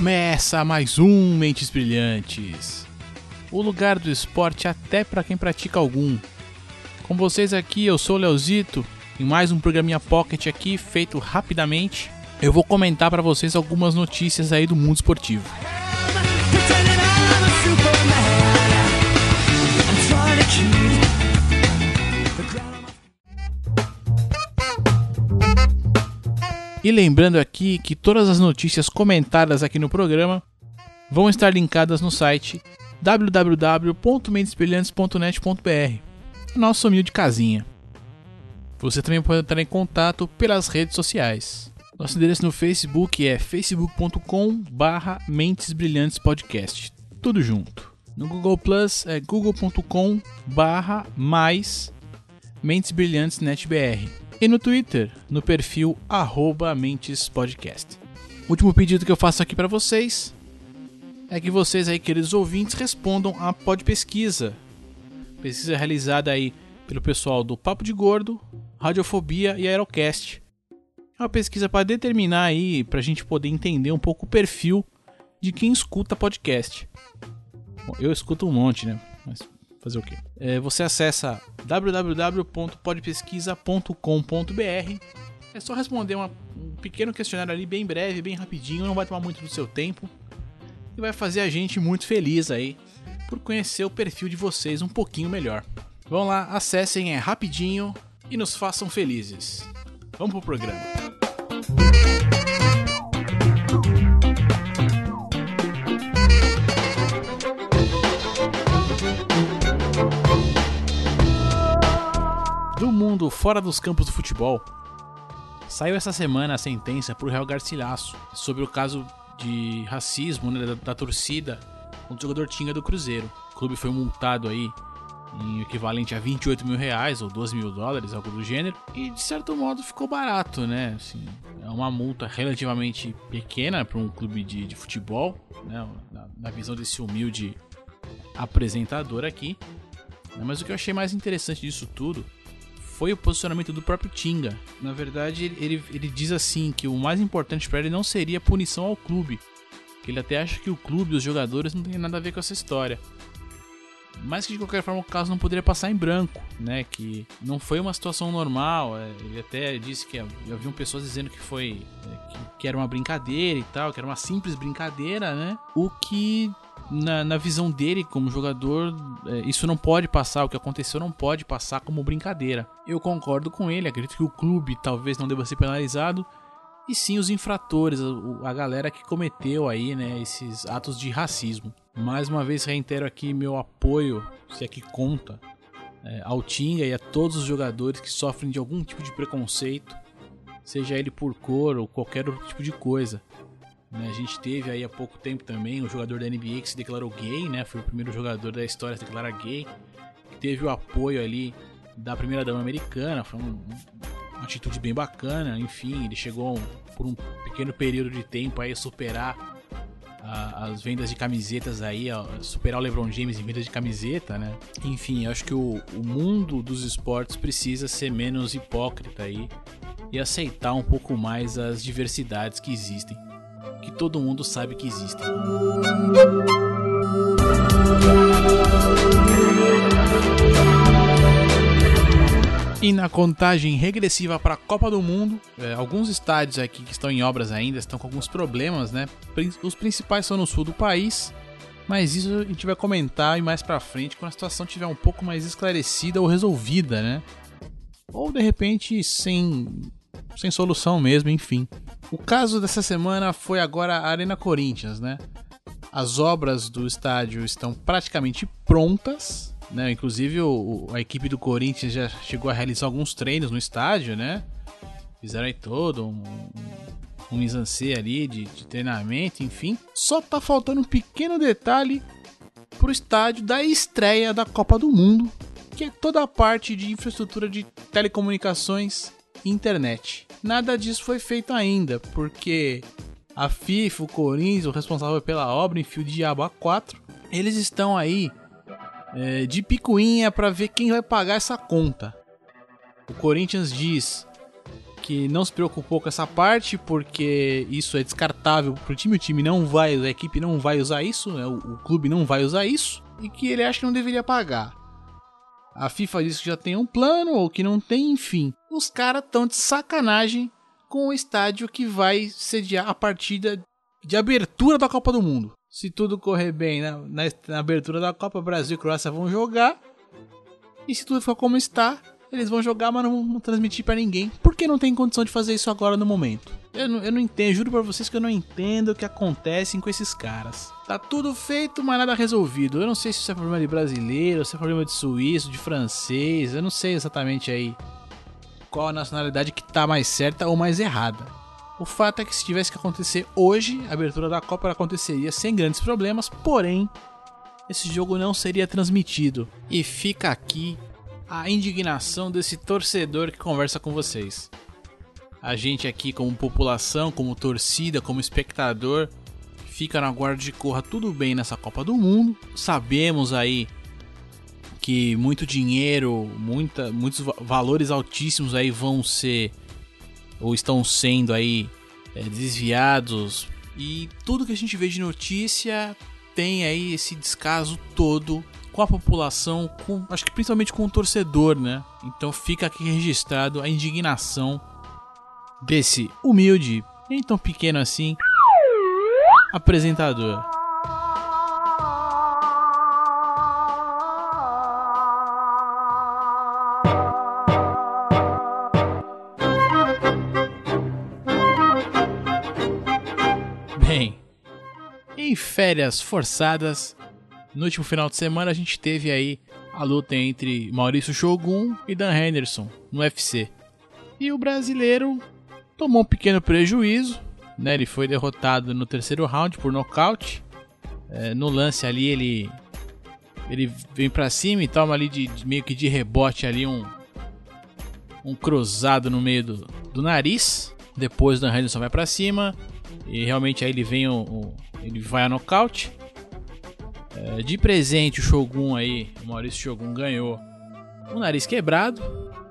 Começa mais um Mentes Brilhantes. O lugar do esporte até para quem pratica algum. Com vocês aqui, eu sou o Leozito, em mais um programinha Pocket aqui, feito rapidamente. Eu vou comentar para vocês algumas notícias aí do mundo esportivo. E lembrando aqui que todas as notícias comentadas aqui no programa vão estar linkadas no site www.mentesbrilhantes.net.br, nosso humilde casinha. Você também pode entrar em contato pelas redes sociais. Nosso endereço no Facebook é facebook.com barra Mentes Brilhantes Podcast. Tudo junto. No Google Plus é google.com barra mais Mentes Brilhantes NetBR. E no Twitter, no perfil arroba Mentes Podcast. Último pedido que eu faço aqui para vocês é que vocês aí, queridos ouvintes, respondam a pod pesquisa. Pesquisa realizada aí pelo pessoal do Papo de Gordo, Radiofobia e Aerocast. É uma pesquisa para determinar aí, para a gente poder entender um pouco o perfil de quem escuta podcast. Bom, eu escuto um monte, né? Mas fazer o quê? É, você acessa www.podpesquisa.com.br. É só responder uma, um pequeno questionário ali, bem breve, bem rapidinho, não vai tomar muito do seu tempo. E vai fazer a gente muito feliz aí por conhecer o perfil de vocês um pouquinho melhor. Vão lá, acessem, é rapidinho e nos façam felizes. Vamos pro programa. Fora dos campos do futebol, saiu essa semana a sentença para o Real Garcilaso sobre o caso de racismo né, da, da torcida contra o jogador Tinga do Cruzeiro. O clube foi multado aí em equivalente a 28 mil reais ou 12 mil dólares, algo do gênero, e de certo modo ficou barato, né? Assim, é uma multa relativamente pequena para um clube de, de futebol, né? Na, na, visão desse humilde apresentador aqui. Mas o que eu achei mais interessante disso tudo foi o posicionamento do próprio Tinga. Na verdade, ele, ele diz assim que o mais importante para ele não seria a punição ao clube, que ele até acha que o clube e os jogadores não tem nada a ver com essa história mas que de qualquer forma o caso não poderia passar em branco, né? Que não foi uma situação normal. É, ele até disse que haviam pessoas dizendo que foi é, que, que, era uma brincadeira e tal, que era uma simples brincadeira, né? O que na, na visão dele como jogador, é, isso não pode passar. O que aconteceu não pode passar como brincadeira. Eu concordo com ele. Acredito que o clube talvez não deva ser penalizado e sim os infratores, a galera que cometeu aí, né, esses atos de racismo. Mais uma vez reitero aqui meu apoio, se é que conta, é, ao Tinga e a todos os jogadores que sofrem de algum tipo de preconceito, seja ele por cor ou qualquer outro tipo de coisa. Né, a gente teve aí há pouco tempo também um jogador da NBA que se declarou gay, né? Foi o primeiro jogador da história a se declarar gay. Teve o apoio ali da primeira dama americana. Foi um, uma atitude bem bacana, enfim, ele chegou por um pequeno período de tempo aí a superar a, as vendas de camisetas aí, superar o LeBron James em vendas de camiseta, né? Enfim, acho que o, o mundo dos esportes precisa ser menos hipócrita aí e aceitar um pouco mais as diversidades que existem, que todo mundo sabe que existem. E na contagem regressiva para a Copa do Mundo, é, alguns estádios aqui que estão em obras ainda estão com alguns problemas, né? Os principais são no sul do país, mas isso a gente vai comentar e mais para frente quando a situação estiver um pouco mais esclarecida ou resolvida, né? Ou de repente sem sem solução mesmo, enfim. O caso dessa semana foi agora a Arena Corinthians, né? As obras do estádio estão praticamente prontas, né? Inclusive o, a equipe do Corinthians já chegou a realizar alguns treinos no estádio, né? Fizeram aí todo um, um mise ali de, de treinamento, enfim. Só tá faltando um pequeno detalhe pro estádio da estreia da Copa do Mundo, que é toda a parte de infraestrutura de telecomunicações e internet. Nada disso foi feito ainda, porque a FIFA, o Corinthians, o responsável pela obra, em fio de diabo A4, eles estão aí é, de picuinha para ver quem vai pagar essa conta. O Corinthians diz que não se preocupou com essa parte porque isso é descartável pro time, o time não vai, a equipe não vai usar isso, né? o, o clube não vai usar isso e que ele acha que não deveria pagar. A FIFA diz que já tem um plano ou que não tem, enfim. Os caras estão de sacanagem com o estádio que vai sediar a partida de abertura da Copa do Mundo. Se tudo correr bem na, na, na abertura da Copa, Brasil e Croácia vão jogar. E se tudo for como está, eles vão jogar, mas não vão transmitir para ninguém. Porque não tem condição de fazer isso agora no momento. Eu não, eu não entendo, juro pra vocês que eu não entendo o que acontece com esses caras. Tá tudo feito, mas nada resolvido. Eu não sei se isso é problema de brasileiro, se é problema de suíço, de francês. Eu não sei exatamente aí qual a nacionalidade que tá mais certa ou mais errada. O fato é que se tivesse que acontecer hoje, a abertura da Copa aconteceria sem grandes problemas, porém, esse jogo não seria transmitido. E fica aqui a indignação desse torcedor que conversa com vocês. A gente aqui, como população, como torcida, como espectador, fica na guarda de corra tudo bem nessa Copa do Mundo. Sabemos aí que muito dinheiro, muita, muitos valores altíssimos aí vão ser ou estão sendo aí é, desviados e tudo que a gente vê de notícia tem aí esse descaso todo com a população, com, acho que principalmente com o torcedor, né? Então fica aqui registrado a indignação desse humilde, nem tão pequeno assim, apresentador. Em férias forçadas, no último final de semana a gente teve aí a luta entre Maurício Shogun e Dan Henderson no UFC. E o brasileiro tomou um pequeno prejuízo, né? Ele foi derrotado no terceiro round por nocaute. É, no lance ali ele ele vem para cima e toma ali de, de, meio que de rebote ali um um cruzado no meio do, do nariz. Depois o Dan Henderson vai para cima e realmente aí ele vem o, ele vai a nocaute. É, de presente, o Shogun aí, o Maurício Shogun ganhou o nariz quebrado,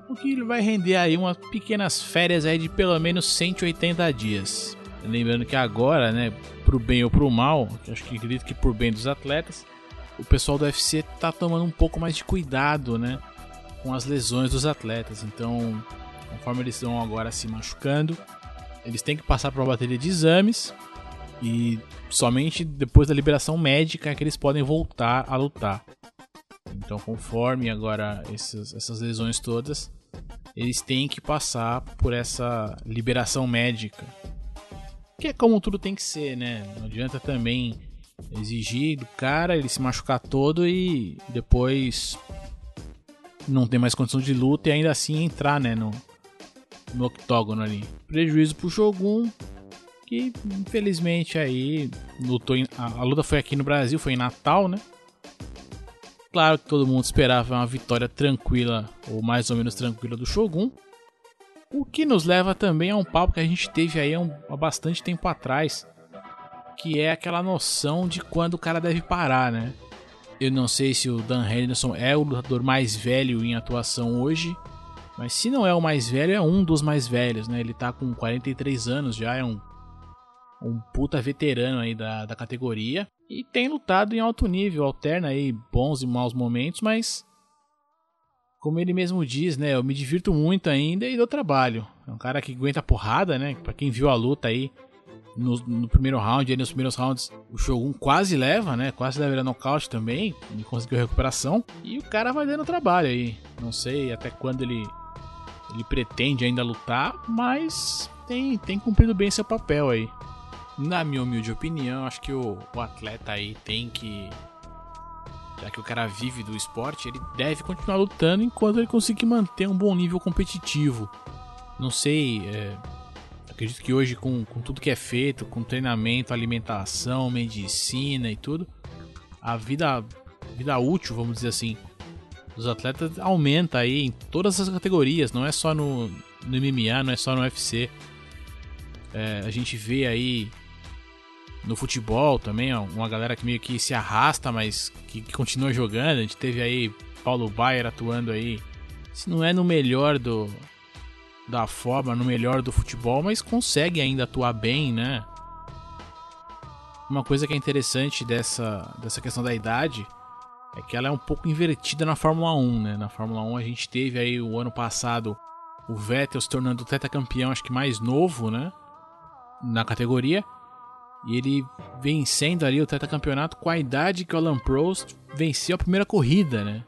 o que ele vai render aí umas pequenas férias aí de pelo menos 180 dias. Lembrando que agora, né, pro bem ou pro mal, acho que acredito que por bem dos atletas, o pessoal do UFC tá tomando um pouco mais de cuidado, né, com as lesões dos atletas. Então, conforme eles estão agora se machucando, eles têm que passar por uma bateria de exames e somente depois da liberação médica é que eles podem voltar a lutar. Então, conforme agora essas, lesões todas, eles têm que passar por essa liberação médica. Que é como tudo tem que ser, né? Não adianta também exigir do cara ele se machucar todo e depois não ter mais condição de luta e ainda assim entrar, né, no, no octógono ali. Prejuízo pro Shogun, que infelizmente aí lutou em, a, a, luta foi aqui no Brasil, foi em Natal, né? Claro que todo mundo esperava uma vitória tranquila ou mais ou menos tranquila do Shogun. O que nos leva também a um papo que a gente teve aí há, um, há bastante tempo atrás, que é aquela noção de quando o cara deve parar, né? Eu não sei se o Dan Henderson é o lutador mais velho em atuação hoje, mas se não é o mais velho, é um dos mais velhos, né? Ele tá com 43 anos já, é um um puta veterano aí da, da categoria. E tem lutado em alto nível, alterna aí bons e maus momentos, mas como ele mesmo diz, né, eu me divirto muito ainda e dou trabalho. É um cara que aguenta porrada, né? Pra quem viu a luta aí no, no primeiro round, aí nos primeiros rounds, o Shogun quase leva, né? Quase leva ele nocaute também, e conseguiu recuperação. E o cara vai dando trabalho aí. Não sei até quando ele ele pretende ainda lutar, mas tem, tem cumprido bem seu papel aí. Na minha humilde opinião, acho que o, o atleta aí tem que. Já que o cara vive do esporte, ele deve continuar lutando enquanto ele conseguir manter um bom nível competitivo. Não sei, é, acredito que hoje, com, com tudo que é feito, com treinamento, alimentação, medicina e tudo, a vida, vida útil, vamos dizer assim, dos atletas aumenta aí em todas as categorias, não é só no, no MMA, não é só no UFC. É, a gente vê aí no futebol também, ó, uma galera que meio que se arrasta, mas que, que continua jogando. A gente teve aí Paulo Baier atuando aí, se não é no melhor do, da forma, no melhor do futebol, mas consegue ainda atuar bem, né? Uma coisa que é interessante dessa, dessa questão da idade é que ela é um pouco invertida na Fórmula 1, né? Na Fórmula 1 a gente teve aí o ano passado o Vettel se tornando o tetracampeão, acho que mais novo, né? Na categoria. E ele vencendo ali o tetracampeonato com a idade que o Alan Prost venceu a primeira corrida, né?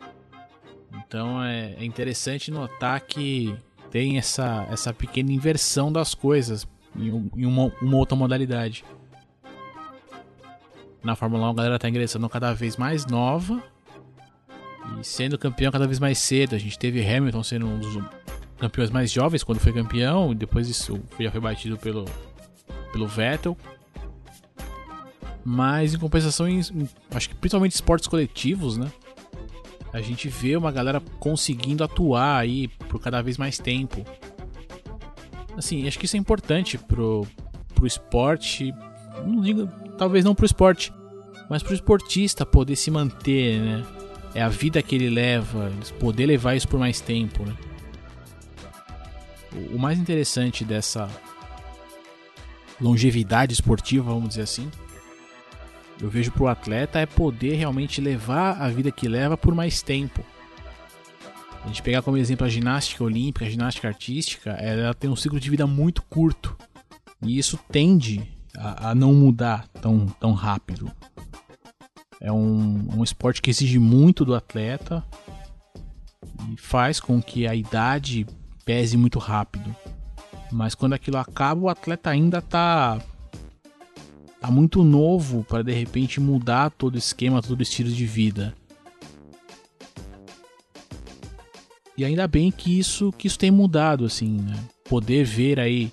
Então é, é interessante notar que tem essa, essa pequena inversão das coisas em, uma, uma outra modalidade. Na Fórmula 1 a galera tá ingressando cada vez mais nova e sendo campeão cada vez mais cedo. A gente teve Hamilton sendo um dos campeões mais jovens quando foi campeão, depois isso já foi batido pelo, pelo Vettel. Mas em compensação, em, acho que principalmente esportes coletivos, né? A gente vê uma galera conseguindo atuar aí por cada vez mais tempo. Assim, acho que isso é importante pro, pro esporte. Não digo, talvez não pro esporte, mas pro esportista poder se manter, né? É a vida que ele leva, poder levar isso por mais tempo, né? O mais interessante dessa longevidade esportiva, vamos dizer assim, eu vejo pro atleta é poder realmente levar a vida que leva por mais tempo. A gente pegar como exemplo a ginástica olímpica, a ginástica artística, ela tem um ciclo de vida muito curto. E isso tende a, a não mudar tão, tão rápido. É um, um esporte que exige muito do atleta e faz com que a idade pese muito rápido. Mas quando aquilo acaba, o atleta ainda está tá muito novo para de repente mudar todo o esquema, todo o estilo de vida. E ainda bem que isso que isso tem mudado assim, né? Poder ver aí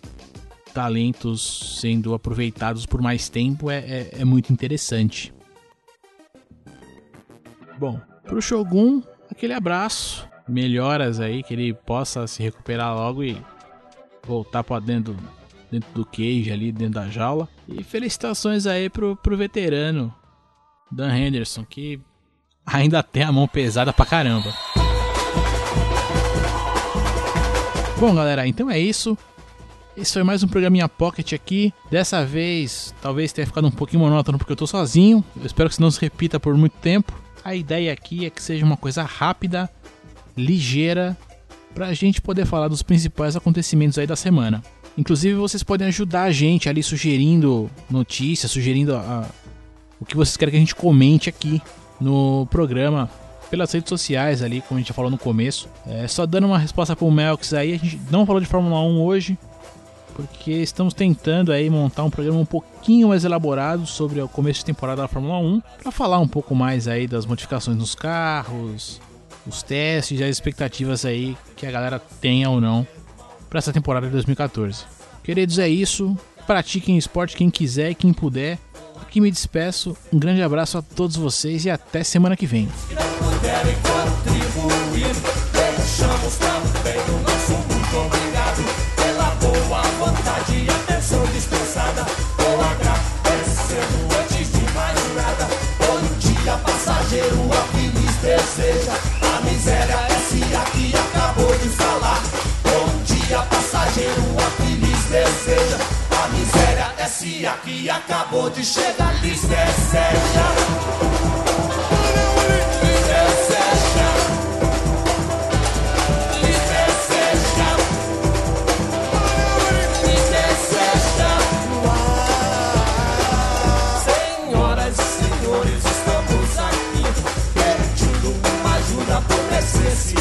talentos sendo aproveitados por mais tempo é, é, é muito interessante. Bom, pro Shogun, aquele abraço, melhoras aí, que ele possa se recuperar logo e voltar para dentro dentro do cage ali, dentro da jaula. E felicitações aí pro, pro veterano Dan Henderson, que ainda tem a mão pesada pra caramba. Bom, galera, então é isso. Esse foi mais um programinha Pocket aqui. Dessa vez, talvez tenha ficado um pouquinho monótono porque eu tô sozinho. Eu espero que isso não se repita por muito tempo. A ideia aqui é que seja uma coisa rápida, ligeira, pra gente poder falar dos principais acontecimentos aí da semana. Inclusive, vocês podem ajudar a gente ali sugerindo notícias, sugerindo a, o que vocês querem que a gente comente aqui no programa pelas redes sociais ali, como a gente já falou no começo. É, só dando uma resposta pro Melks aí, a gente não falou de Fórmula 1 hoje, porque estamos tentando aí montar um programa um pouquinho mais elaborado sobre o começo de temporada da Fórmula 1, para falar um pouco mais aí das modificações nos carros, os testes e as expectativas aí que a galera tenha ou não para essa temporada de 2014. Queridos, é isso. Pratiquem esporte quem quiser e quem puder. Aqui me despeço. Um grande abraço a todos vocês e até semana que vem. Esse aqui acabou de chegar, lista é Senhoras e senhores, estamos aqui. Pedindo uma ajuda por essência.